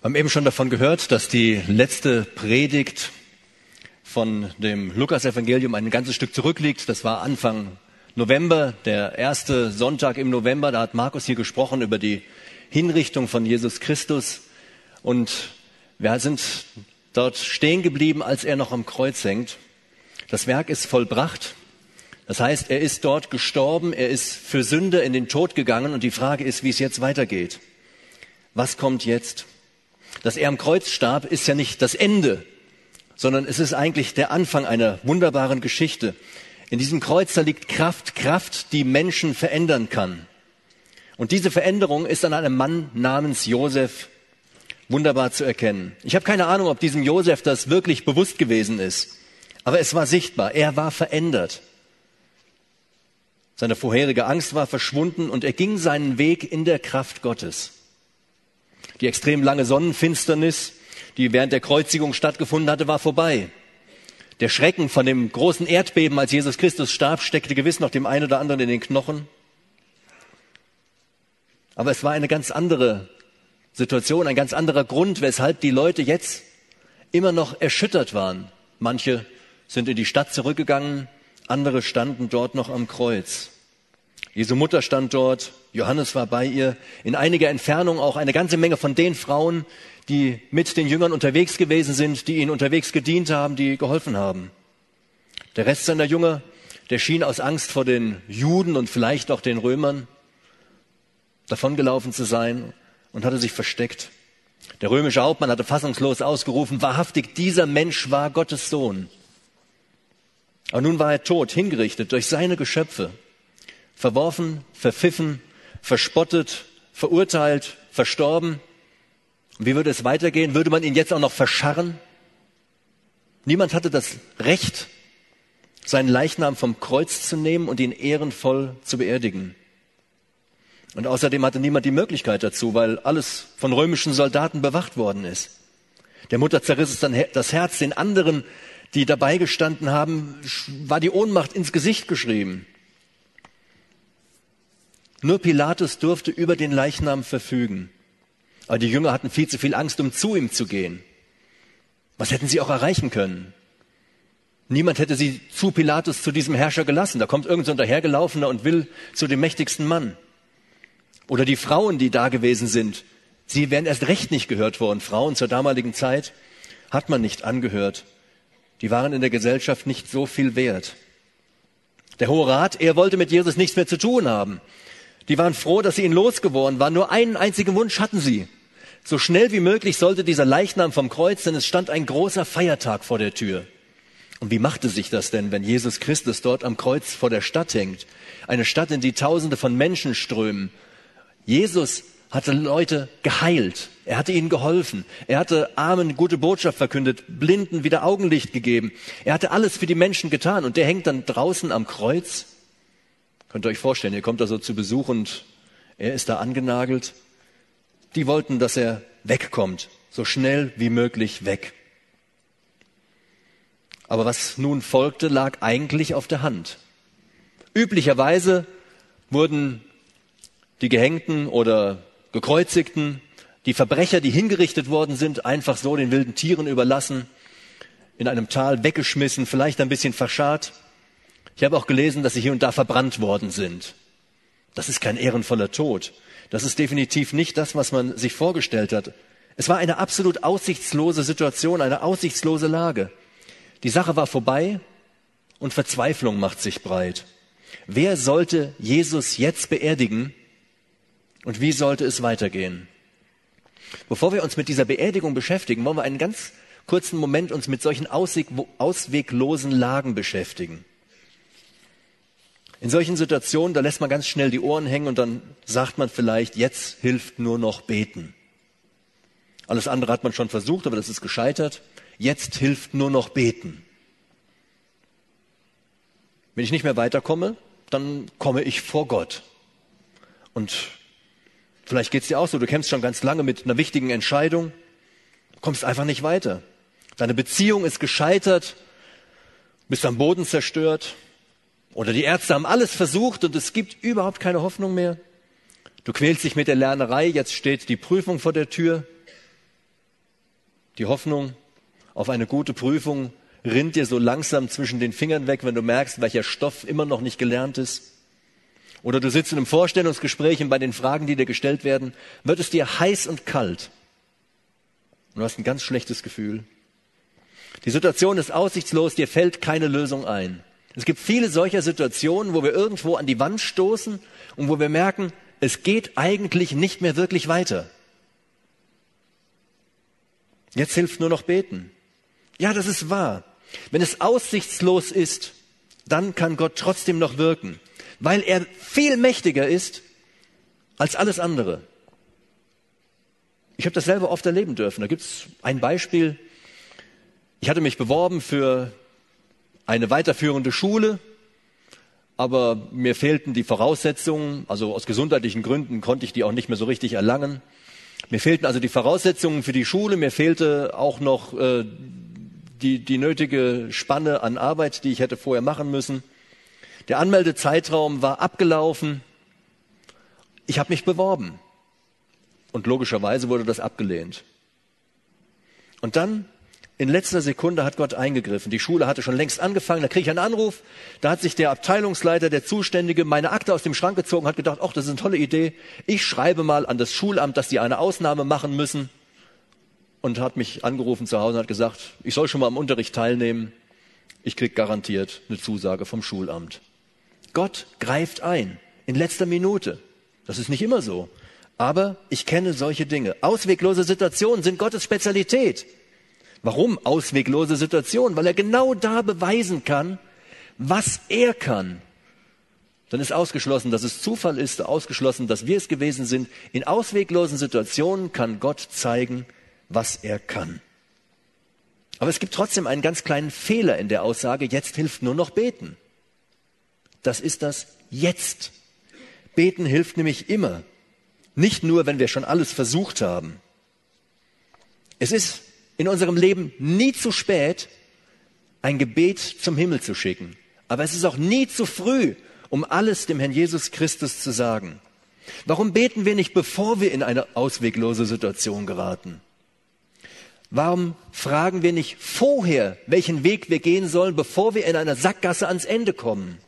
Wir haben eben schon davon gehört, dass die letzte Predigt von dem Lukas-Evangelium ein ganzes Stück zurückliegt. Das war Anfang November, der erste Sonntag im November. Da hat Markus hier gesprochen über die Hinrichtung von Jesus Christus. Und wir sind dort stehen geblieben, als er noch am Kreuz hängt. Das Werk ist vollbracht. Das heißt, er ist dort gestorben, er ist für Sünde in den Tod gegangen und die Frage ist, wie es jetzt weitergeht. Was kommt jetzt? Dass er am Kreuz starb, ist ja nicht das Ende, sondern es ist eigentlich der Anfang einer wunderbaren Geschichte. In diesem Kreuz da liegt Kraft, Kraft, die Menschen verändern kann. Und diese Veränderung ist an einem Mann namens Josef wunderbar zu erkennen. Ich habe keine Ahnung, ob diesem Josef das wirklich bewusst gewesen ist, aber es war sichtbar, er war verändert. Seine vorherige Angst war verschwunden und er ging seinen Weg in der Kraft Gottes. Die extrem lange Sonnenfinsternis, die während der Kreuzigung stattgefunden hatte, war vorbei. Der Schrecken von dem großen Erdbeben, als Jesus Christus starb, steckte gewiss noch dem einen oder anderen in den Knochen. Aber es war eine ganz andere Situation, ein ganz anderer Grund, weshalb die Leute jetzt immer noch erschüttert waren. Manche sind in die Stadt zurückgegangen, andere standen dort noch am Kreuz. Jesu Mutter stand dort, Johannes war bei ihr, in einiger Entfernung auch eine ganze Menge von den Frauen, die mit den Jüngern unterwegs gewesen sind, die ihnen unterwegs gedient haben, die geholfen haben. Der Rest seiner Jünger, der schien aus Angst vor den Juden und vielleicht auch den Römern davongelaufen zu sein und hatte sich versteckt. Der römische Hauptmann hatte fassungslos ausgerufen, wahrhaftig, dieser Mensch war Gottes Sohn. Aber nun war er tot, hingerichtet durch seine Geschöpfe verworfen, verpfiffen, verspottet, verurteilt, verstorben. Und wie würde es weitergehen? Würde man ihn jetzt auch noch verscharren? Niemand hatte das Recht, seinen Leichnam vom Kreuz zu nehmen und ihn ehrenvoll zu beerdigen. Und außerdem hatte niemand die Möglichkeit dazu, weil alles von römischen Soldaten bewacht worden ist. Der Mutter zerriss es dann das Herz, den anderen, die dabei gestanden haben, war die Ohnmacht ins Gesicht geschrieben. Nur Pilatus durfte über den Leichnam verfügen. Aber die Jünger hatten viel zu viel Angst, um zu ihm zu gehen. Was hätten sie auch erreichen können? Niemand hätte sie zu Pilatus, zu diesem Herrscher gelassen. Da kommt irgend so ein dahergelaufener und will zu dem mächtigsten Mann. Oder die Frauen, die da gewesen sind. Sie wären erst recht nicht gehört worden. Frauen zur damaligen Zeit hat man nicht angehört. Die waren in der Gesellschaft nicht so viel wert. Der Hohe Rat, er wollte mit Jesus nichts mehr zu tun haben. Die waren froh, dass sie ihn losgeworden waren. Nur einen einzigen Wunsch hatten sie. So schnell wie möglich sollte dieser Leichnam vom Kreuz, denn es stand ein großer Feiertag vor der Tür. Und wie machte sich das denn, wenn Jesus Christus dort am Kreuz vor der Stadt hängt? Eine Stadt, in die Tausende von Menschen strömen. Jesus hatte Leute geheilt. Er hatte ihnen geholfen. Er hatte Armen gute Botschaft verkündet, Blinden wieder Augenlicht gegeben. Er hatte alles für die Menschen getan. Und der hängt dann draußen am Kreuz Könnt ihr euch vorstellen, ihr kommt da so zu Besuch und er ist da angenagelt. Die wollten, dass er wegkommt, so schnell wie möglich weg. Aber was nun folgte, lag eigentlich auf der Hand. Üblicherweise wurden die Gehängten oder Gekreuzigten, die Verbrecher, die hingerichtet worden sind, einfach so den wilden Tieren überlassen, in einem Tal weggeschmissen, vielleicht ein bisschen verscharrt. Ich habe auch gelesen, dass sie hier und da verbrannt worden sind. Das ist kein ehrenvoller Tod. Das ist definitiv nicht das, was man sich vorgestellt hat. Es war eine absolut aussichtslose Situation, eine aussichtslose Lage. Die Sache war vorbei und Verzweiflung macht sich breit. Wer sollte Jesus jetzt beerdigen und wie sollte es weitergehen? Bevor wir uns mit dieser Beerdigung beschäftigen, wollen wir einen ganz kurzen Moment uns mit solchen ausweglosen Lagen beschäftigen. In solchen Situationen, da lässt man ganz schnell die Ohren hängen und dann sagt man vielleicht, jetzt hilft nur noch beten. Alles andere hat man schon versucht, aber das ist gescheitert. Jetzt hilft nur noch beten. Wenn ich nicht mehr weiterkomme, dann komme ich vor Gott. Und vielleicht geht es dir auch so, du kämpfst schon ganz lange mit einer wichtigen Entscheidung, kommst einfach nicht weiter. Deine Beziehung ist gescheitert, bist am Boden zerstört, oder die Ärzte haben alles versucht und es gibt überhaupt keine Hoffnung mehr. Du quälst dich mit der Lernerei, jetzt steht die Prüfung vor der Tür. Die Hoffnung auf eine gute Prüfung rinnt dir so langsam zwischen den Fingern weg, wenn du merkst, welcher Stoff immer noch nicht gelernt ist. Oder du sitzt in einem Vorstellungsgespräch und bei den Fragen, die dir gestellt werden, wird es dir heiß und kalt. Und du hast ein ganz schlechtes Gefühl. Die Situation ist aussichtslos, dir fällt keine Lösung ein. Es gibt viele solcher Situationen, wo wir irgendwo an die Wand stoßen und wo wir merken, es geht eigentlich nicht mehr wirklich weiter. Jetzt hilft nur noch beten. Ja, das ist wahr. Wenn es aussichtslos ist, dann kann Gott trotzdem noch wirken, weil er viel mächtiger ist als alles andere. Ich habe das selber oft erleben dürfen. Da gibt es ein Beispiel. Ich hatte mich beworben für eine weiterführende Schule, aber mir fehlten die Voraussetzungen, also aus gesundheitlichen Gründen konnte ich die auch nicht mehr so richtig erlangen. Mir fehlten also die Voraussetzungen für die Schule, mir fehlte auch noch äh, die, die nötige Spanne an Arbeit, die ich hätte vorher machen müssen. Der Anmeldezeitraum war abgelaufen. Ich habe mich beworben. Und logischerweise wurde das abgelehnt. Und dann, in letzter Sekunde, hat Gott eingegriffen. Die Schule hatte schon längst angefangen. Da kriege ich einen Anruf. Da hat sich der Abteilungsleiter, der Zuständige, meine Akte aus dem Schrank gezogen, hat gedacht, ach, das ist eine tolle Idee. Ich schreibe mal an das Schulamt, dass sie eine Ausnahme machen müssen und hat mich angerufen zu Hause und hat gesagt, ich soll schon mal am Unterricht teilnehmen. Ich krieg garantiert eine Zusage vom Schulamt. Gott greift ein in letzter Minute. Das ist nicht immer so. Aber ich kenne solche Dinge. Ausweglose Situationen sind Gottes Spezialität. Warum ausweglose Situationen? Weil er genau da beweisen kann, was er kann. Dann ist ausgeschlossen, dass es Zufall ist, ausgeschlossen, dass wir es gewesen sind. In ausweglosen Situationen kann Gott zeigen, was er kann. Aber es gibt trotzdem einen ganz kleinen Fehler in der Aussage, jetzt hilft nur noch beten. Das ist das jetzt. Beten hilft nämlich immer. Nicht nur, wenn wir schon alles versucht haben. Es ist in unserem Leben nie zu spät, ein Gebet zum Himmel zu schicken. Aber es ist auch nie zu früh, um alles dem Herrn Jesus Christus zu sagen. Warum beten wir nicht, bevor wir in eine ausweglose Situation geraten? Warum fragen wir nicht vorher, welchen Weg wir gehen sollen, bevor wir in einer Sackgasse ans Ende kommen?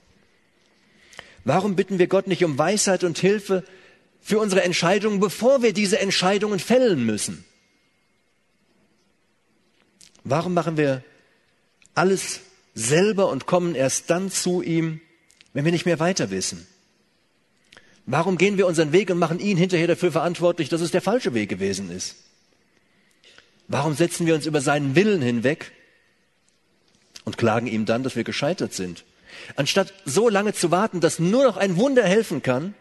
Warum bitten wir Gott nicht um Weisheit und Hilfe für unsere Entscheidungen, bevor wir diese Entscheidungen fällen müssen? Warum machen wir alles selber und kommen erst dann zu ihm, wenn wir nicht mehr weiter wissen? Warum gehen wir unseren Weg und machen ihn hinterher dafür verantwortlich, dass es der falsche Weg gewesen ist? Warum setzen wir uns über seinen Willen hinweg und klagen ihm dann, dass wir gescheitert sind? Anstatt so lange zu warten, dass nur noch ein Wunder helfen kann,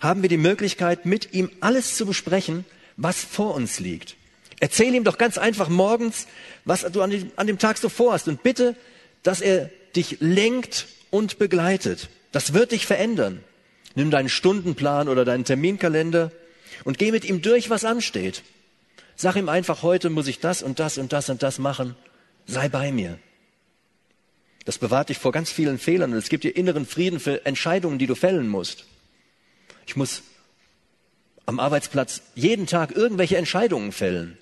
haben wir die Möglichkeit, mit ihm alles zu besprechen, was vor uns liegt. Erzähl ihm doch ganz einfach morgens, was du an dem, an dem Tag so vorhast und bitte, dass er dich lenkt und begleitet. Das wird dich verändern. Nimm deinen Stundenplan oder deinen Terminkalender und geh mit ihm durch, was ansteht. Sag ihm einfach, heute muss ich das und das und das und das machen. Sei bei mir. Das bewahrt dich vor ganz vielen Fehlern und es gibt dir inneren Frieden für Entscheidungen, die du fällen musst. Ich muss am Arbeitsplatz jeden Tag irgendwelche Entscheidungen fällen.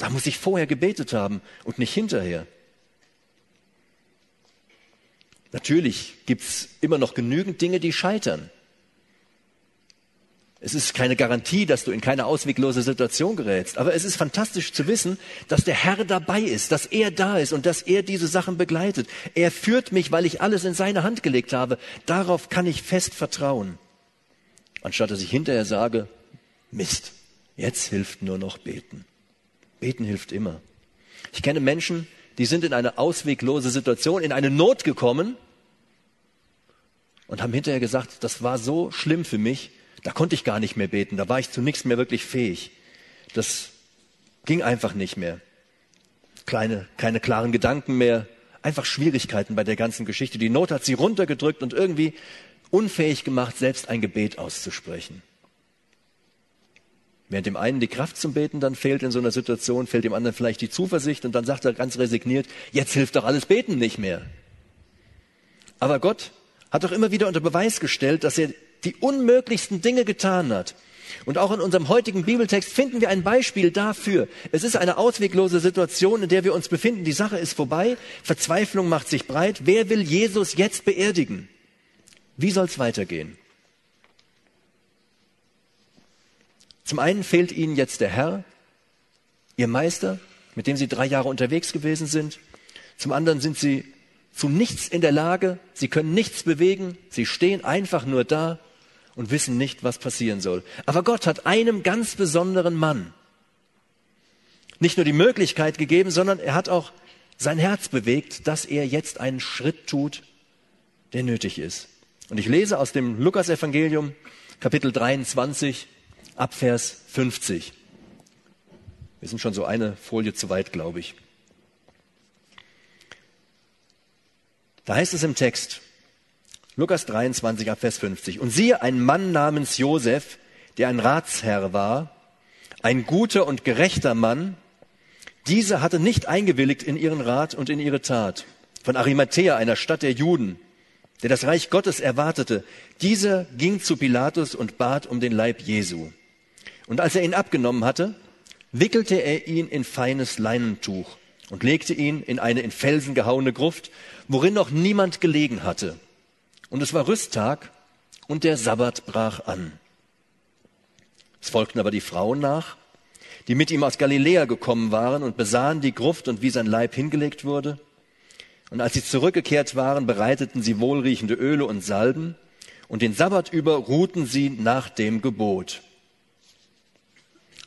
Da muss ich vorher gebetet haben und nicht hinterher. Natürlich gibt's immer noch genügend Dinge, die scheitern. Es ist keine Garantie, dass du in keine ausweglose Situation gerätst. Aber es ist fantastisch zu wissen, dass der Herr dabei ist, dass er da ist und dass er diese Sachen begleitet. Er führt mich, weil ich alles in seine Hand gelegt habe. Darauf kann ich fest vertrauen. Anstatt dass ich hinterher sage, Mist, jetzt hilft nur noch beten. Beten hilft immer. Ich kenne Menschen, die sind in eine ausweglose Situation, in eine Not gekommen und haben hinterher gesagt, das war so schlimm für mich, da konnte ich gar nicht mehr beten, da war ich zu nichts mehr wirklich fähig. Das ging einfach nicht mehr. Kleine, keine klaren Gedanken mehr, einfach Schwierigkeiten bei der ganzen Geschichte. Die Not hat sie runtergedrückt und irgendwie unfähig gemacht, selbst ein Gebet auszusprechen. Während dem einen die Kraft zum Beten dann fehlt in so einer Situation, fehlt dem anderen vielleicht die Zuversicht und dann sagt er ganz resigniert, jetzt hilft doch alles Beten nicht mehr. Aber Gott hat doch immer wieder unter Beweis gestellt, dass er die unmöglichsten Dinge getan hat. Und auch in unserem heutigen Bibeltext finden wir ein Beispiel dafür. Es ist eine ausweglose Situation, in der wir uns befinden. Die Sache ist vorbei. Verzweiflung macht sich breit. Wer will Jesus jetzt beerdigen? Wie soll es weitergehen? Zum einen fehlt ihnen jetzt der Herr, ihr Meister, mit dem sie drei Jahre unterwegs gewesen sind. Zum anderen sind sie zu nichts in der Lage, sie können nichts bewegen, sie stehen einfach nur da und wissen nicht, was passieren soll. Aber Gott hat einem ganz besonderen Mann nicht nur die Möglichkeit gegeben, sondern er hat auch sein Herz bewegt, dass er jetzt einen Schritt tut, der nötig ist. Und ich lese aus dem Lukas-Evangelium, Kapitel 23, Abvers 50. Wir sind schon so eine Folie zu weit, glaube ich. Da heißt es im Text, Lukas 23, Vers 50. Und siehe, ein Mann namens Josef, der ein Ratsherr war, ein guter und gerechter Mann, dieser hatte nicht eingewilligt in ihren Rat und in ihre Tat. Von Arimathea, einer Stadt der Juden, der das Reich Gottes erwartete, dieser ging zu Pilatus und bat um den Leib Jesu. Und als er ihn abgenommen hatte, wickelte er ihn in feines Leinentuch und legte ihn in eine in Felsen gehauene Gruft, worin noch niemand gelegen hatte. Und es war Rüsttag und der Sabbat brach an. Es folgten aber die Frauen nach, die mit ihm aus Galiläa gekommen waren und besahen die Gruft und wie sein Leib hingelegt wurde. Und als sie zurückgekehrt waren, bereiteten sie wohlriechende Öle und Salben, und den Sabbat über ruhten sie nach dem Gebot.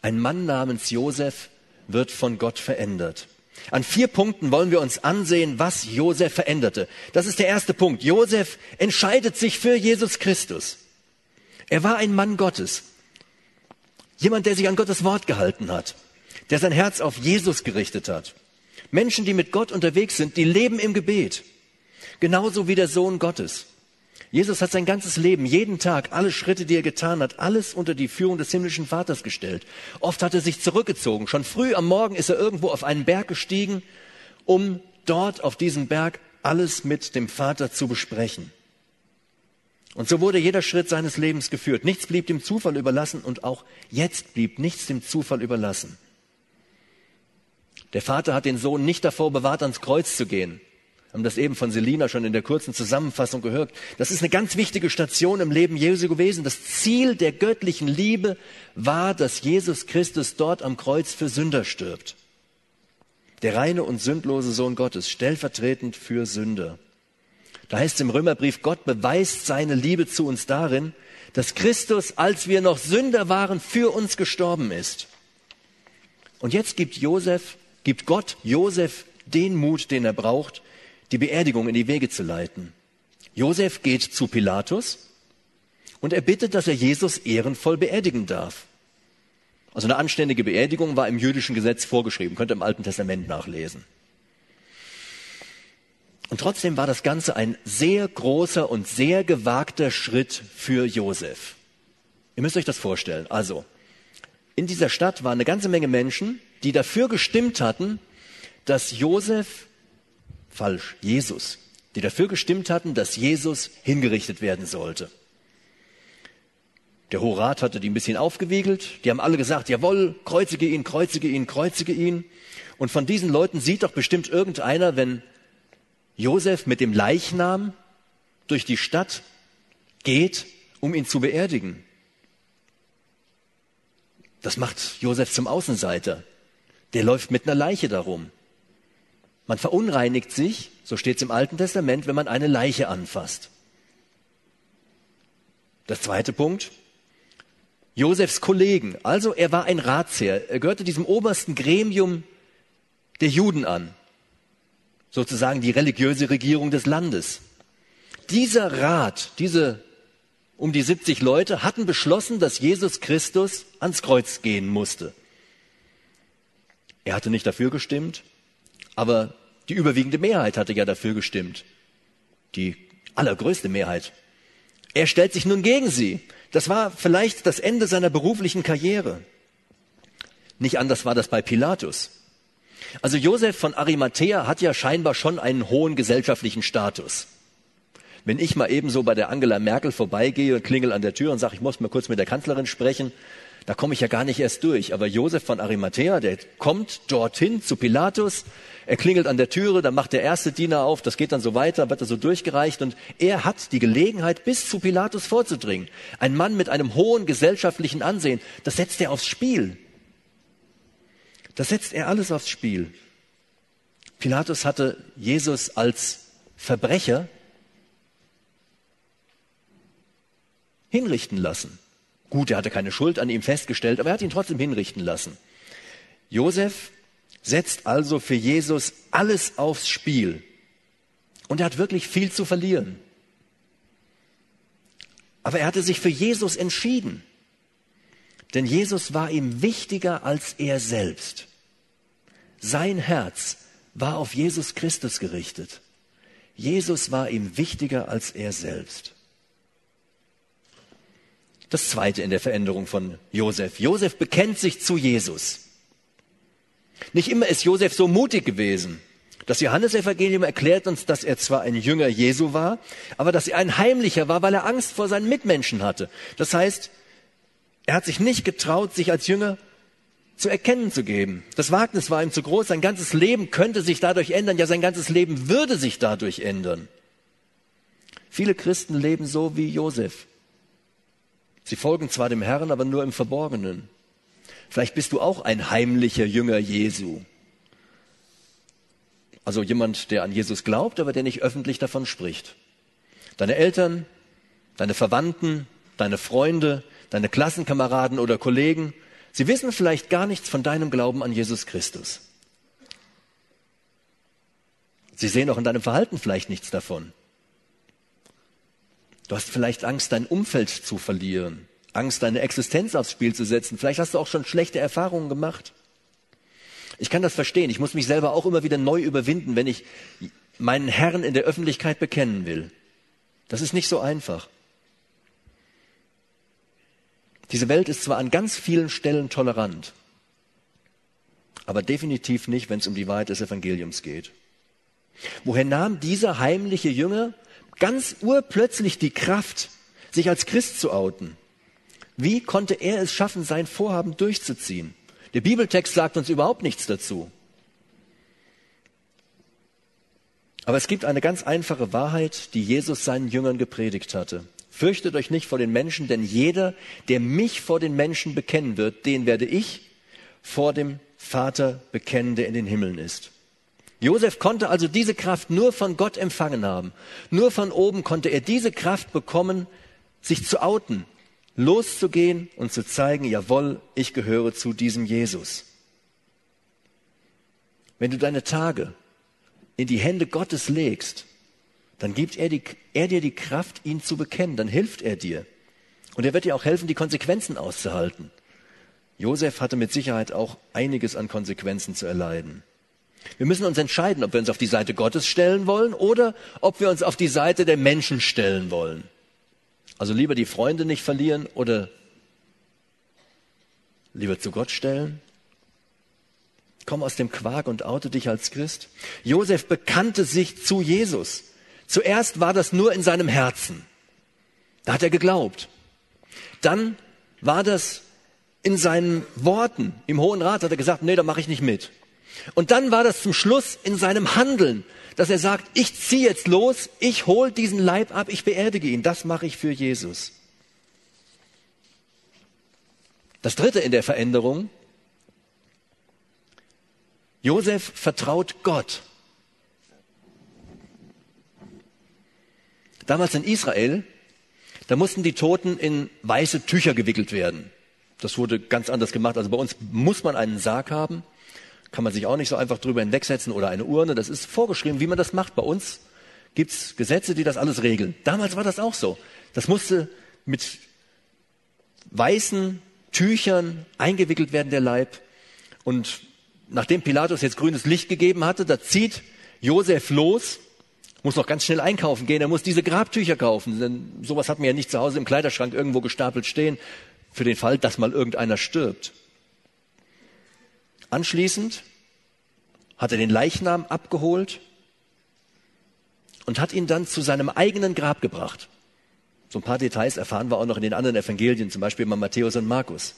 Ein Mann namens Josef wird von Gott verändert. An vier Punkten wollen wir uns ansehen, was Josef veränderte. Das ist der erste Punkt. Josef entscheidet sich für Jesus Christus. Er war ein Mann Gottes. Jemand, der sich an Gottes Wort gehalten hat, der sein Herz auf Jesus gerichtet hat. Menschen, die mit Gott unterwegs sind, die leben im Gebet. Genauso wie der Sohn Gottes. Jesus hat sein ganzes Leben, jeden Tag, alle Schritte, die er getan hat, alles unter die Führung des himmlischen Vaters gestellt. Oft hat er sich zurückgezogen. Schon früh am Morgen ist er irgendwo auf einen Berg gestiegen, um dort auf diesem Berg alles mit dem Vater zu besprechen. Und so wurde jeder Schritt seines Lebens geführt. Nichts blieb dem Zufall überlassen und auch jetzt blieb nichts dem Zufall überlassen. Der Vater hat den Sohn nicht davor bewahrt, ans Kreuz zu gehen haben das eben von Selina schon in der kurzen Zusammenfassung gehört. Das ist eine ganz wichtige Station im Leben Jesu gewesen. Das Ziel der göttlichen Liebe war, dass Jesus Christus dort am Kreuz für Sünder stirbt. Der reine und sündlose Sohn Gottes, stellvertretend für Sünder. Da heißt es im Römerbrief, Gott beweist seine Liebe zu uns darin, dass Christus, als wir noch Sünder waren, für uns gestorben ist. Und jetzt gibt Josef, gibt Gott Josef den Mut, den er braucht, die Beerdigung in die Wege zu leiten. Josef geht zu Pilatus und er bittet, dass er Jesus ehrenvoll beerdigen darf. Also eine anständige Beerdigung war im jüdischen Gesetz vorgeschrieben, könnt ihr im Alten Testament nachlesen. Und trotzdem war das Ganze ein sehr großer und sehr gewagter Schritt für Josef. Ihr müsst euch das vorstellen. Also, in dieser Stadt waren eine ganze Menge Menschen, die dafür gestimmt hatten, dass Josef falsch, Jesus, die dafür gestimmt hatten, dass Jesus hingerichtet werden sollte. Der Horat hatte die ein bisschen aufgewiegelt. Die haben alle gesagt, jawohl, kreuzige ihn, kreuzige ihn, kreuzige ihn. Und von diesen Leuten sieht doch bestimmt irgendeiner, wenn Josef mit dem Leichnam durch die Stadt geht, um ihn zu beerdigen. Das macht Josef zum Außenseiter. Der läuft mit einer Leiche darum. Man verunreinigt sich, so steht es im Alten Testament, wenn man eine Leiche anfasst. Der zweite Punkt. Josefs Kollegen, also er war ein Ratsherr, er gehörte diesem obersten Gremium der Juden an, sozusagen die religiöse Regierung des Landes. Dieser Rat, diese um die 70 Leute hatten beschlossen, dass Jesus Christus ans Kreuz gehen musste. Er hatte nicht dafür gestimmt, aber die überwiegende Mehrheit hatte ja dafür gestimmt. Die allergrößte Mehrheit. Er stellt sich nun gegen sie. Das war vielleicht das Ende seiner beruflichen Karriere. Nicht anders war das bei Pilatus. Also Josef von Arimathea hat ja scheinbar schon einen hohen gesellschaftlichen Status. Wenn ich mal ebenso bei der Angela Merkel vorbeigehe und klingel an der Tür und sage, ich muss mal kurz mit der Kanzlerin sprechen, da komme ich ja gar nicht erst durch. Aber Josef von Arimathea, der kommt dorthin zu Pilatus, er klingelt an der Türe, dann macht der erste Diener auf, das geht dann so weiter, wird er so durchgereicht und er hat die Gelegenheit, bis zu Pilatus vorzudringen. Ein Mann mit einem hohen gesellschaftlichen Ansehen, das setzt er aufs Spiel. Das setzt er alles aufs Spiel. Pilatus hatte Jesus als Verbrecher hinrichten lassen. Gut, er hatte keine Schuld an ihm festgestellt, aber er hat ihn trotzdem hinrichten lassen. Josef setzt also für Jesus alles aufs Spiel. Und er hat wirklich viel zu verlieren. Aber er hatte sich für Jesus entschieden. Denn Jesus war ihm wichtiger als er selbst. Sein Herz war auf Jesus Christus gerichtet. Jesus war ihm wichtiger als er selbst. Das zweite in der Veränderung von Josef. Josef bekennt sich zu Jesus. Nicht immer ist Josef so mutig gewesen. Das Johannesevangelium erklärt uns, dass er zwar ein Jünger Jesu war, aber dass er ein Heimlicher war, weil er Angst vor seinen Mitmenschen hatte. Das heißt, er hat sich nicht getraut, sich als Jünger zu erkennen zu geben. Das Wagnis war ihm zu groß. Sein ganzes Leben könnte sich dadurch ändern. Ja, sein ganzes Leben würde sich dadurch ändern. Viele Christen leben so wie Josef. Sie folgen zwar dem Herrn, aber nur im Verborgenen. Vielleicht bist du auch ein heimlicher Jünger Jesu. Also jemand, der an Jesus glaubt, aber der nicht öffentlich davon spricht. Deine Eltern, deine Verwandten, deine Freunde, deine Klassenkameraden oder Kollegen, sie wissen vielleicht gar nichts von deinem Glauben an Jesus Christus. Sie sehen auch in deinem Verhalten vielleicht nichts davon. Du hast vielleicht Angst, dein Umfeld zu verlieren, Angst, deine Existenz aufs Spiel zu setzen. Vielleicht hast du auch schon schlechte Erfahrungen gemacht. Ich kann das verstehen. Ich muss mich selber auch immer wieder neu überwinden, wenn ich meinen Herrn in der Öffentlichkeit bekennen will. Das ist nicht so einfach. Diese Welt ist zwar an ganz vielen Stellen tolerant, aber definitiv nicht, wenn es um die Wahrheit des Evangeliums geht. Woher nahm dieser heimliche Jünger ganz urplötzlich die Kraft, sich als Christ zu outen. Wie konnte er es schaffen, sein Vorhaben durchzuziehen? Der Bibeltext sagt uns überhaupt nichts dazu. Aber es gibt eine ganz einfache Wahrheit, die Jesus seinen Jüngern gepredigt hatte. Fürchtet euch nicht vor den Menschen, denn jeder, der mich vor den Menschen bekennen wird, den werde ich vor dem Vater bekennen, der in den Himmeln ist. Josef konnte also diese Kraft nur von Gott empfangen haben. Nur von oben konnte er diese Kraft bekommen, sich zu outen, loszugehen und zu zeigen, jawohl, ich gehöre zu diesem Jesus. Wenn du deine Tage in die Hände Gottes legst, dann gibt er, die, er dir die Kraft, ihn zu bekennen, dann hilft er dir. Und er wird dir auch helfen, die Konsequenzen auszuhalten. Josef hatte mit Sicherheit auch einiges an Konsequenzen zu erleiden. Wir müssen uns entscheiden, ob wir uns auf die Seite Gottes stellen wollen oder ob wir uns auf die Seite der Menschen stellen wollen. Also lieber die Freunde nicht verlieren oder lieber zu Gott stellen. Komm aus dem Quark und oute dich als Christ. Josef bekannte sich zu Jesus. Zuerst war das nur in seinem Herzen. Da hat er geglaubt. Dann war das in seinen Worten. Im Hohen Rat hat er gesagt, nee, da mache ich nicht mit. Und dann war das zum Schluss in seinem Handeln, dass er sagt, ich ziehe jetzt los, ich hol diesen Leib ab, ich beerdige ihn. Das mache ich für Jesus. Das dritte in der Veränderung. Josef vertraut Gott. Damals in Israel, da mussten die Toten in weiße Tücher gewickelt werden. Das wurde ganz anders gemacht. Also bei uns muss man einen Sarg haben kann man sich auch nicht so einfach drüber hinwegsetzen oder eine Urne. Das ist vorgeschrieben, wie man das macht. Bei uns gibt's Gesetze, die das alles regeln. Damals war das auch so. Das musste mit weißen Tüchern eingewickelt werden, der Leib. Und nachdem Pilatus jetzt grünes Licht gegeben hatte, da zieht Josef los, muss noch ganz schnell einkaufen gehen, er muss diese Grabtücher kaufen, denn sowas hat man ja nicht zu Hause im Kleiderschrank irgendwo gestapelt stehen, für den Fall, dass mal irgendeiner stirbt. Anschließend hat er den Leichnam abgeholt und hat ihn dann zu seinem eigenen Grab gebracht. So ein paar Details erfahren wir auch noch in den anderen Evangelien, zum Beispiel bei Matthäus und Markus.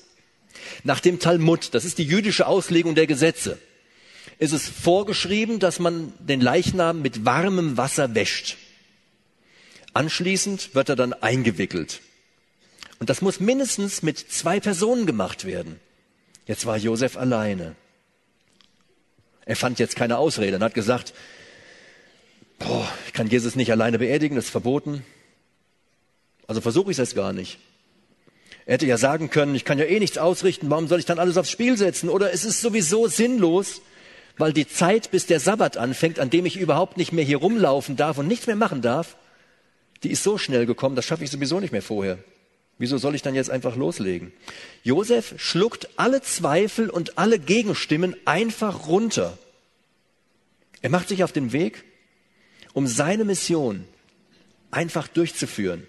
Nach dem Talmud, das ist die jüdische Auslegung der Gesetze, ist es vorgeschrieben, dass man den Leichnam mit warmem Wasser wäscht. Anschließend wird er dann eingewickelt. Und das muss mindestens mit zwei Personen gemacht werden. Jetzt war Josef alleine. Er fand jetzt keine Ausrede und hat gesagt, boah, ich kann Jesus nicht alleine beerdigen, das ist verboten. Also versuche ich es gar nicht. Er hätte ja sagen können, ich kann ja eh nichts ausrichten, warum soll ich dann alles aufs Spiel setzen? Oder es ist sowieso sinnlos, weil die Zeit, bis der Sabbat anfängt, an dem ich überhaupt nicht mehr hier rumlaufen darf und nichts mehr machen darf, die ist so schnell gekommen, das schaffe ich sowieso nicht mehr vorher. Wieso soll ich dann jetzt einfach loslegen? Josef schluckt alle Zweifel und alle Gegenstimmen einfach runter. Er macht sich auf den Weg, um seine Mission einfach durchzuführen.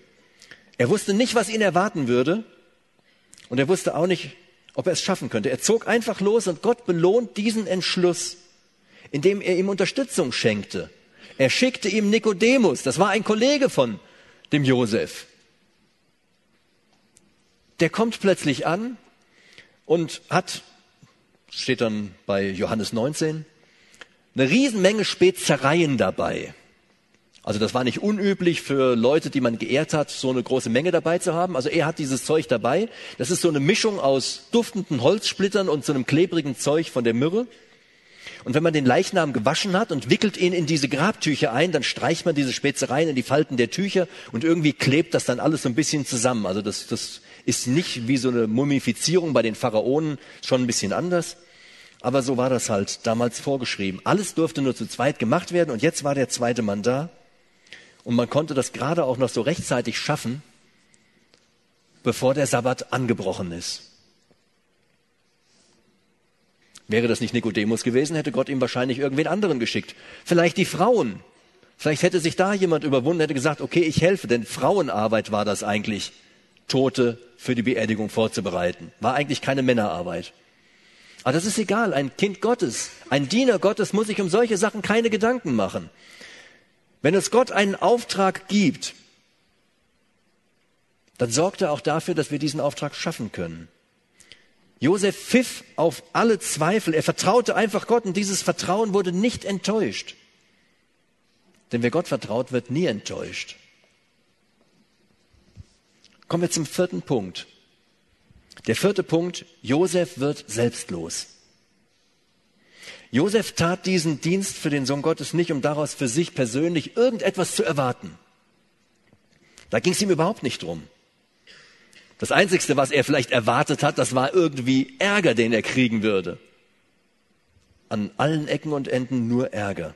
Er wusste nicht, was ihn erwarten würde und er wusste auch nicht, ob er es schaffen könnte. Er zog einfach los und Gott belohnt diesen Entschluss, indem er ihm Unterstützung schenkte. Er schickte ihm Nikodemus, das war ein Kollege von dem Josef der kommt plötzlich an und hat, steht dann bei Johannes 19, eine Riesenmenge Spezereien dabei. Also das war nicht unüblich für Leute, die man geehrt hat, so eine große Menge dabei zu haben. Also er hat dieses Zeug dabei. Das ist so eine Mischung aus duftenden Holzsplittern und so einem klebrigen Zeug von der Myrrhe. Und wenn man den Leichnam gewaschen hat und wickelt ihn in diese Grabtücher ein, dann streicht man diese Spezereien in die Falten der Tücher und irgendwie klebt das dann alles so ein bisschen zusammen. Also das, das ist nicht wie so eine Mumifizierung bei den Pharaonen, schon ein bisschen anders. Aber so war das halt damals vorgeschrieben. Alles durfte nur zu zweit gemacht werden und jetzt war der zweite Mann da. Und man konnte das gerade auch noch so rechtzeitig schaffen, bevor der Sabbat angebrochen ist. Wäre das nicht Nikodemus gewesen, hätte Gott ihm wahrscheinlich irgendwen anderen geschickt. Vielleicht die Frauen. Vielleicht hätte sich da jemand überwunden, hätte gesagt, okay, ich helfe, denn Frauenarbeit war das eigentlich. Tote für die Beerdigung vorzubereiten. War eigentlich keine Männerarbeit. Aber das ist egal. Ein Kind Gottes, ein Diener Gottes muss sich um solche Sachen keine Gedanken machen. Wenn es Gott einen Auftrag gibt, dann sorgt er auch dafür, dass wir diesen Auftrag schaffen können. Josef pfiff auf alle Zweifel. Er vertraute einfach Gott und dieses Vertrauen wurde nicht enttäuscht. Denn wer Gott vertraut, wird nie enttäuscht. Kommen wir zum vierten Punkt. Der vierte Punkt, Josef wird selbstlos. Josef tat diesen Dienst für den Sohn Gottes nicht, um daraus für sich persönlich irgendetwas zu erwarten. Da ging es ihm überhaupt nicht drum. Das Einzigste, was er vielleicht erwartet hat, das war irgendwie Ärger, den er kriegen würde. An allen Ecken und Enden nur Ärger.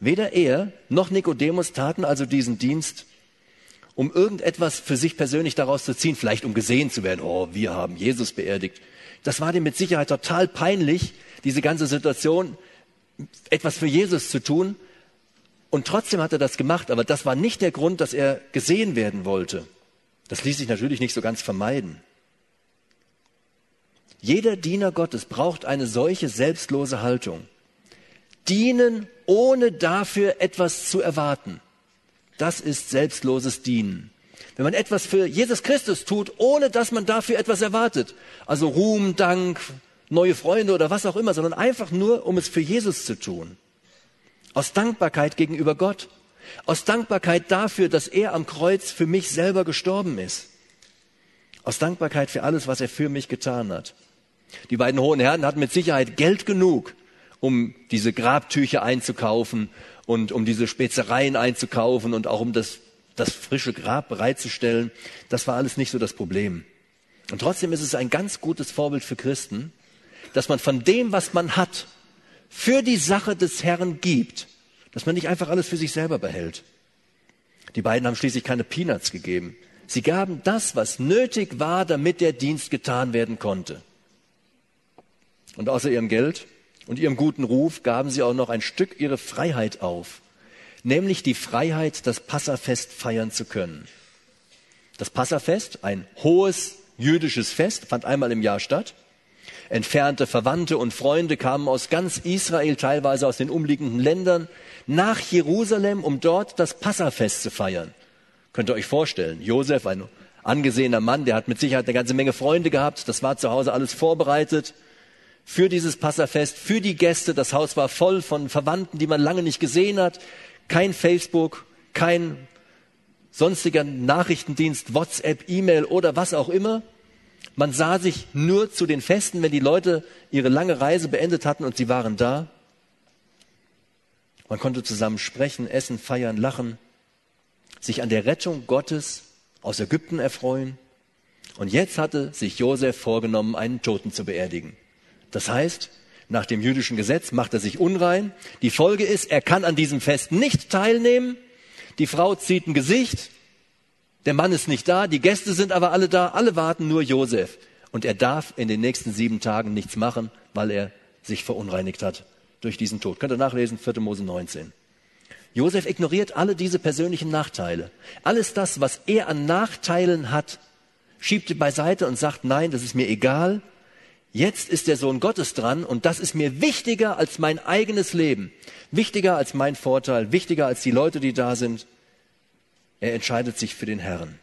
Weder er noch Nikodemus taten also diesen Dienst, um irgendetwas für sich persönlich daraus zu ziehen, vielleicht um gesehen zu werden, oh, wir haben Jesus beerdigt. Das war dem mit Sicherheit total peinlich, diese ganze Situation, etwas für Jesus zu tun. Und trotzdem hat er das gemacht, aber das war nicht der Grund, dass er gesehen werden wollte. Das ließ sich natürlich nicht so ganz vermeiden. Jeder Diener Gottes braucht eine solche selbstlose Haltung. Dienen, ohne dafür etwas zu erwarten. Das ist selbstloses Dienen. Wenn man etwas für Jesus Christus tut, ohne dass man dafür etwas erwartet, also Ruhm, Dank, neue Freunde oder was auch immer, sondern einfach nur, um es für Jesus zu tun. Aus Dankbarkeit gegenüber Gott. Aus Dankbarkeit dafür, dass er am Kreuz für mich selber gestorben ist. Aus Dankbarkeit für alles, was er für mich getan hat. Die beiden hohen Herren hatten mit Sicherheit Geld genug, um diese Grabtücher einzukaufen und um diese Spezereien einzukaufen und auch um das, das frische Grab bereitzustellen. Das war alles nicht so das Problem. Und trotzdem ist es ein ganz gutes Vorbild für Christen, dass man von dem, was man hat, für die Sache des Herrn gibt, dass man nicht einfach alles für sich selber behält. Die beiden haben schließlich keine Peanuts gegeben. Sie gaben das, was nötig war, damit der Dienst getan werden konnte. Und außer ihrem Geld und ihrem guten Ruf gaben sie auch noch ein Stück ihre Freiheit auf, nämlich die Freiheit, das Passafest feiern zu können. Das Passafest, ein hohes jüdisches Fest, fand einmal im Jahr statt. entfernte Verwandte und Freunde kamen aus ganz Israel, teilweise aus den umliegenden Ländern, nach Jerusalem, um dort das Passafest zu feiern. Könnt ihr euch vorstellen, Josef, ein angesehener Mann, der hat mit Sicherheit eine ganze Menge Freunde gehabt, das war zu Hause alles vorbereitet für dieses Passafest, für die Gäste. Das Haus war voll von Verwandten, die man lange nicht gesehen hat. Kein Facebook, kein sonstiger Nachrichtendienst, WhatsApp, E-Mail oder was auch immer. Man sah sich nur zu den Festen, wenn die Leute ihre lange Reise beendet hatten und sie waren da. Man konnte zusammen sprechen, essen, feiern, lachen, sich an der Rettung Gottes aus Ägypten erfreuen. Und jetzt hatte sich Josef vorgenommen, einen Toten zu beerdigen. Das heißt, nach dem jüdischen Gesetz macht er sich unrein. Die Folge ist, er kann an diesem Fest nicht teilnehmen. Die Frau zieht ein Gesicht. Der Mann ist nicht da. Die Gäste sind aber alle da. Alle warten nur Josef. Und er darf in den nächsten sieben Tagen nichts machen, weil er sich verunreinigt hat durch diesen Tod. Könnt ihr nachlesen, 4. Mose 19. Josef ignoriert alle diese persönlichen Nachteile. Alles das, was er an Nachteilen hat, schiebt er beiseite und sagt, nein, das ist mir egal. Jetzt ist der Sohn Gottes dran und das ist mir wichtiger als mein eigenes Leben, wichtiger als mein Vorteil, wichtiger als die Leute, die da sind. Er entscheidet sich für den Herrn.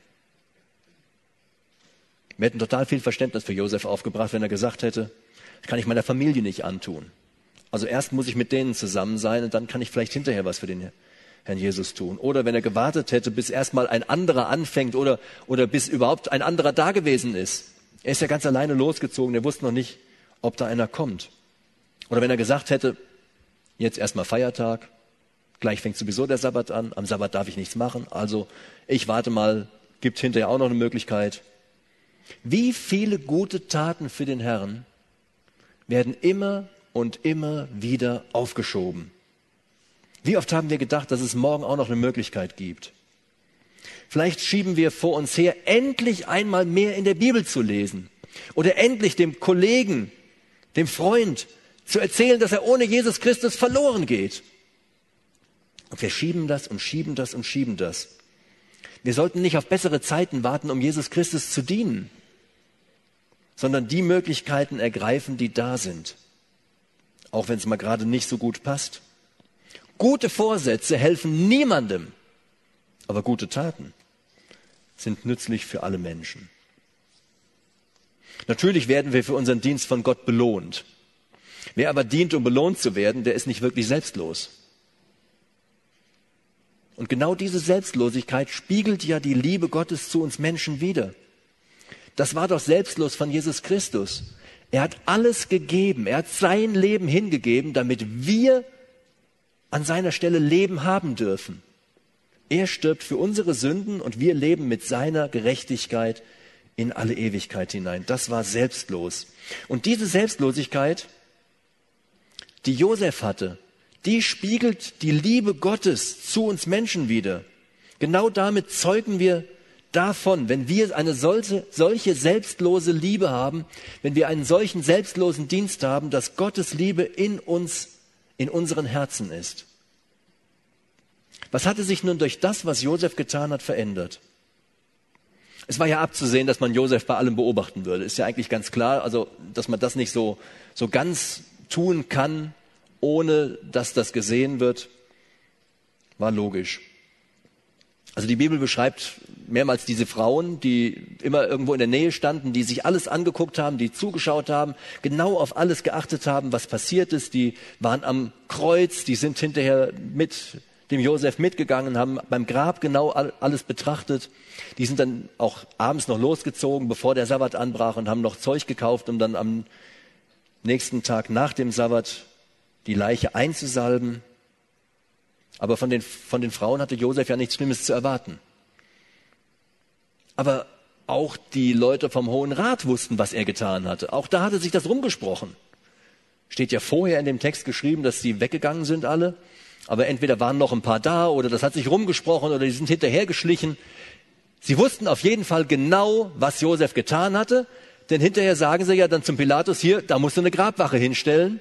Wir hätten total viel Verständnis für Josef aufgebracht, wenn er gesagt hätte, das kann ich meiner Familie nicht antun. Also erst muss ich mit denen zusammen sein und dann kann ich vielleicht hinterher was für den Herrn Jesus tun. Oder wenn er gewartet hätte, bis erstmal ein anderer anfängt oder, oder bis überhaupt ein anderer da gewesen ist. Er ist ja ganz alleine losgezogen, er wusste noch nicht, ob da einer kommt. Oder wenn er gesagt hätte, jetzt erstmal Feiertag, gleich fängt sowieso der Sabbat an, am Sabbat darf ich nichts machen, also ich warte mal, gibt hinterher auch noch eine Möglichkeit. Wie viele gute Taten für den Herrn werden immer und immer wieder aufgeschoben. Wie oft haben wir gedacht, dass es morgen auch noch eine Möglichkeit gibt? Vielleicht schieben wir vor uns her, endlich einmal mehr in der Bibel zu lesen oder endlich dem Kollegen, dem Freund zu erzählen, dass er ohne Jesus Christus verloren geht. Und wir schieben das und schieben das und schieben das. Wir sollten nicht auf bessere Zeiten warten, um Jesus Christus zu dienen, sondern die Möglichkeiten ergreifen, die da sind auch wenn es mal gerade nicht so gut passt. Gute Vorsätze helfen niemandem, aber gute Taten sind nützlich für alle Menschen. Natürlich werden wir für unseren Dienst von Gott belohnt. Wer aber dient, um belohnt zu werden, der ist nicht wirklich selbstlos. Und genau diese Selbstlosigkeit spiegelt ja die Liebe Gottes zu uns Menschen wider. Das war doch selbstlos von Jesus Christus. Er hat alles gegeben. Er hat sein Leben hingegeben, damit wir an seiner Stelle Leben haben dürfen. Er stirbt für unsere Sünden und wir leben mit seiner Gerechtigkeit in alle Ewigkeit hinein. Das war selbstlos. Und diese Selbstlosigkeit, die Josef hatte, die spiegelt die Liebe Gottes zu uns Menschen wider. Genau damit zeugen wir davon, wenn wir eine solche, solche selbstlose Liebe haben, wenn wir einen solchen selbstlosen Dienst haben, dass Gottes Liebe in uns, in unseren Herzen ist. Was hatte sich nun durch das, was Josef getan hat, verändert? Es war ja abzusehen, dass man Josef bei allem beobachten würde. Ist ja eigentlich ganz klar, also, dass man das nicht so, so ganz tun kann, ohne dass das gesehen wird, war logisch. Also die Bibel beschreibt mehrmals diese Frauen, die immer irgendwo in der Nähe standen, die sich alles angeguckt haben, die zugeschaut haben, genau auf alles geachtet haben, was passiert ist. Die waren am Kreuz, die sind hinterher mit dem Josef mitgegangen, haben beim Grab genau alles betrachtet. Die sind dann auch abends noch losgezogen, bevor der Sabbat anbrach und haben noch Zeug gekauft, um dann am nächsten Tag nach dem Sabbat die Leiche einzusalben aber von den, von den Frauen hatte Josef ja nichts Schlimmes zu erwarten. Aber auch die Leute vom Hohen Rat wussten, was er getan hatte. Auch da hatte sich das rumgesprochen. Steht ja vorher in dem Text geschrieben, dass sie weggegangen sind alle. Aber entweder waren noch ein paar da oder das hat sich rumgesprochen oder die sind hinterhergeschlichen. Sie wussten auf jeden Fall genau, was Josef getan hatte. Denn hinterher sagen sie ja dann zum Pilatus hier, da musst du eine Grabwache hinstellen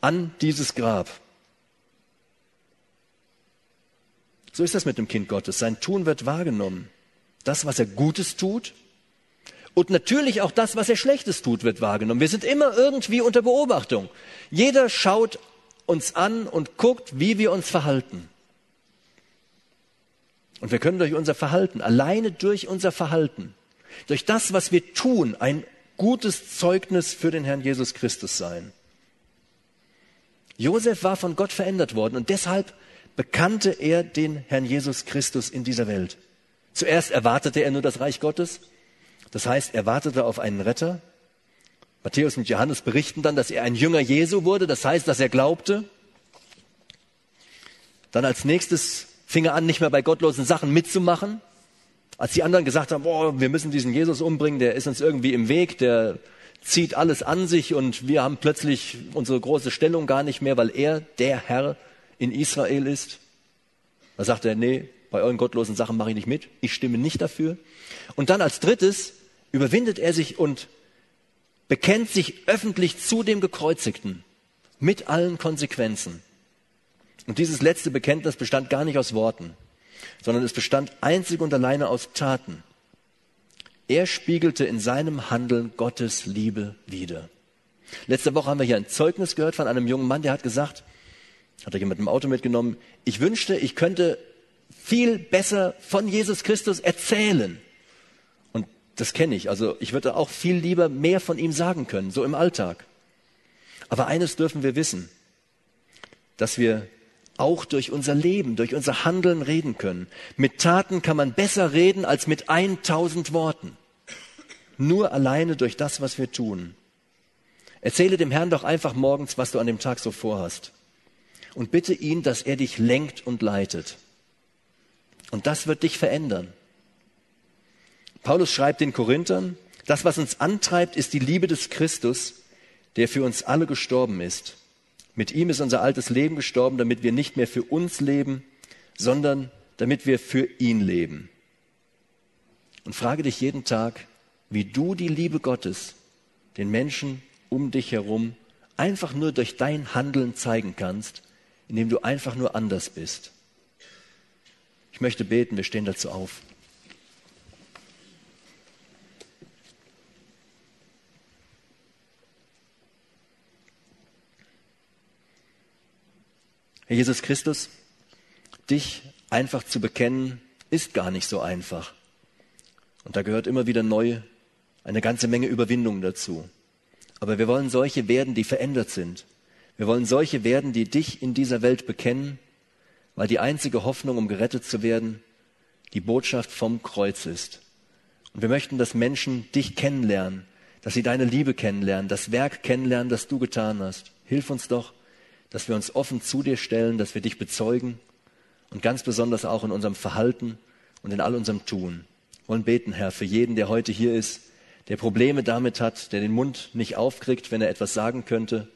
an dieses Grab. So ist das mit dem Kind Gottes. Sein Tun wird wahrgenommen. Das, was er Gutes tut Und natürlich auch das, was er Schlechtes tut, wird wahrgenommen. Wir sind immer irgendwie unter Beobachtung. Jeder schaut uns an und guckt, wie wir uns verhalten. Und wir können durch unser Verhalten, alleine durch unser Verhalten, durch das, was wir tun, ein gutes Zeugnis für den Herrn Jesus Christus sein. Josef war von Gott verändert worden und deshalb bekannte er den Herrn Jesus Christus in dieser Welt. Zuerst erwartete er nur das Reich Gottes, das heißt, er wartete auf einen Retter. Matthäus und Johannes berichten dann, dass er ein Jünger Jesu wurde, das heißt, dass er glaubte. Dann als nächstes fing er an, nicht mehr bei gottlosen Sachen mitzumachen. Als die anderen gesagt haben, boah, wir müssen diesen Jesus umbringen, der ist uns irgendwie im Weg, der zieht alles an sich und wir haben plötzlich unsere große Stellung gar nicht mehr, weil er der Herr in Israel ist. Da sagt er, nee, bei euren gottlosen Sachen mache ich nicht mit, ich stimme nicht dafür. Und dann als drittes überwindet er sich und bekennt sich öffentlich zu dem Gekreuzigten mit allen Konsequenzen. Und dieses letzte Bekenntnis bestand gar nicht aus Worten, sondern es bestand einzig und alleine aus Taten. Er spiegelte in seinem Handeln Gottes Liebe wider. Letzte Woche haben wir hier ein Zeugnis gehört von einem jungen Mann, der hat gesagt, hat er jemand im Auto mitgenommen, ich wünschte, ich könnte viel besser von Jesus Christus erzählen. Das kenne ich. Also ich würde auch viel lieber mehr von ihm sagen können, so im Alltag. Aber eines dürfen wir wissen, dass wir auch durch unser Leben, durch unser Handeln reden können. Mit Taten kann man besser reden als mit 1000 Worten. Nur alleine durch das, was wir tun. Erzähle dem Herrn doch einfach morgens, was du an dem Tag so vorhast. Und bitte ihn, dass er dich lenkt und leitet. Und das wird dich verändern. Paulus schreibt den Korinthern, das, was uns antreibt, ist die Liebe des Christus, der für uns alle gestorben ist mit ihm ist unser altes Leben gestorben, damit wir nicht mehr für uns leben, sondern damit wir für ihn leben. Und frage dich jeden Tag, wie du die Liebe Gottes den Menschen um dich herum einfach nur durch dein Handeln zeigen kannst, indem du einfach nur anders bist. Ich möchte beten, wir stehen dazu auf. Herr Jesus Christus, dich einfach zu bekennen, ist gar nicht so einfach. Und da gehört immer wieder neu eine ganze Menge Überwindung dazu. Aber wir wollen solche werden, die verändert sind. Wir wollen solche werden, die dich in dieser Welt bekennen, weil die einzige Hoffnung, um gerettet zu werden, die Botschaft vom Kreuz ist. Und wir möchten, dass Menschen dich kennenlernen, dass sie deine Liebe kennenlernen, das Werk kennenlernen, das du getan hast. Hilf uns doch, dass wir uns offen zu dir stellen, dass wir dich bezeugen und ganz besonders auch in unserem Verhalten und in all unserem Tun. Wir wollen beten, Herr, für jeden, der heute hier ist, der Probleme damit hat, der den Mund nicht aufkriegt, wenn er etwas sagen könnte.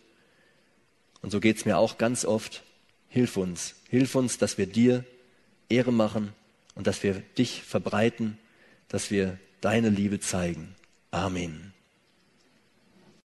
Und so geht's mir auch ganz oft. Hilf uns, hilf uns, dass wir dir Ehre machen und dass wir dich verbreiten, dass wir deine Liebe zeigen. Amen.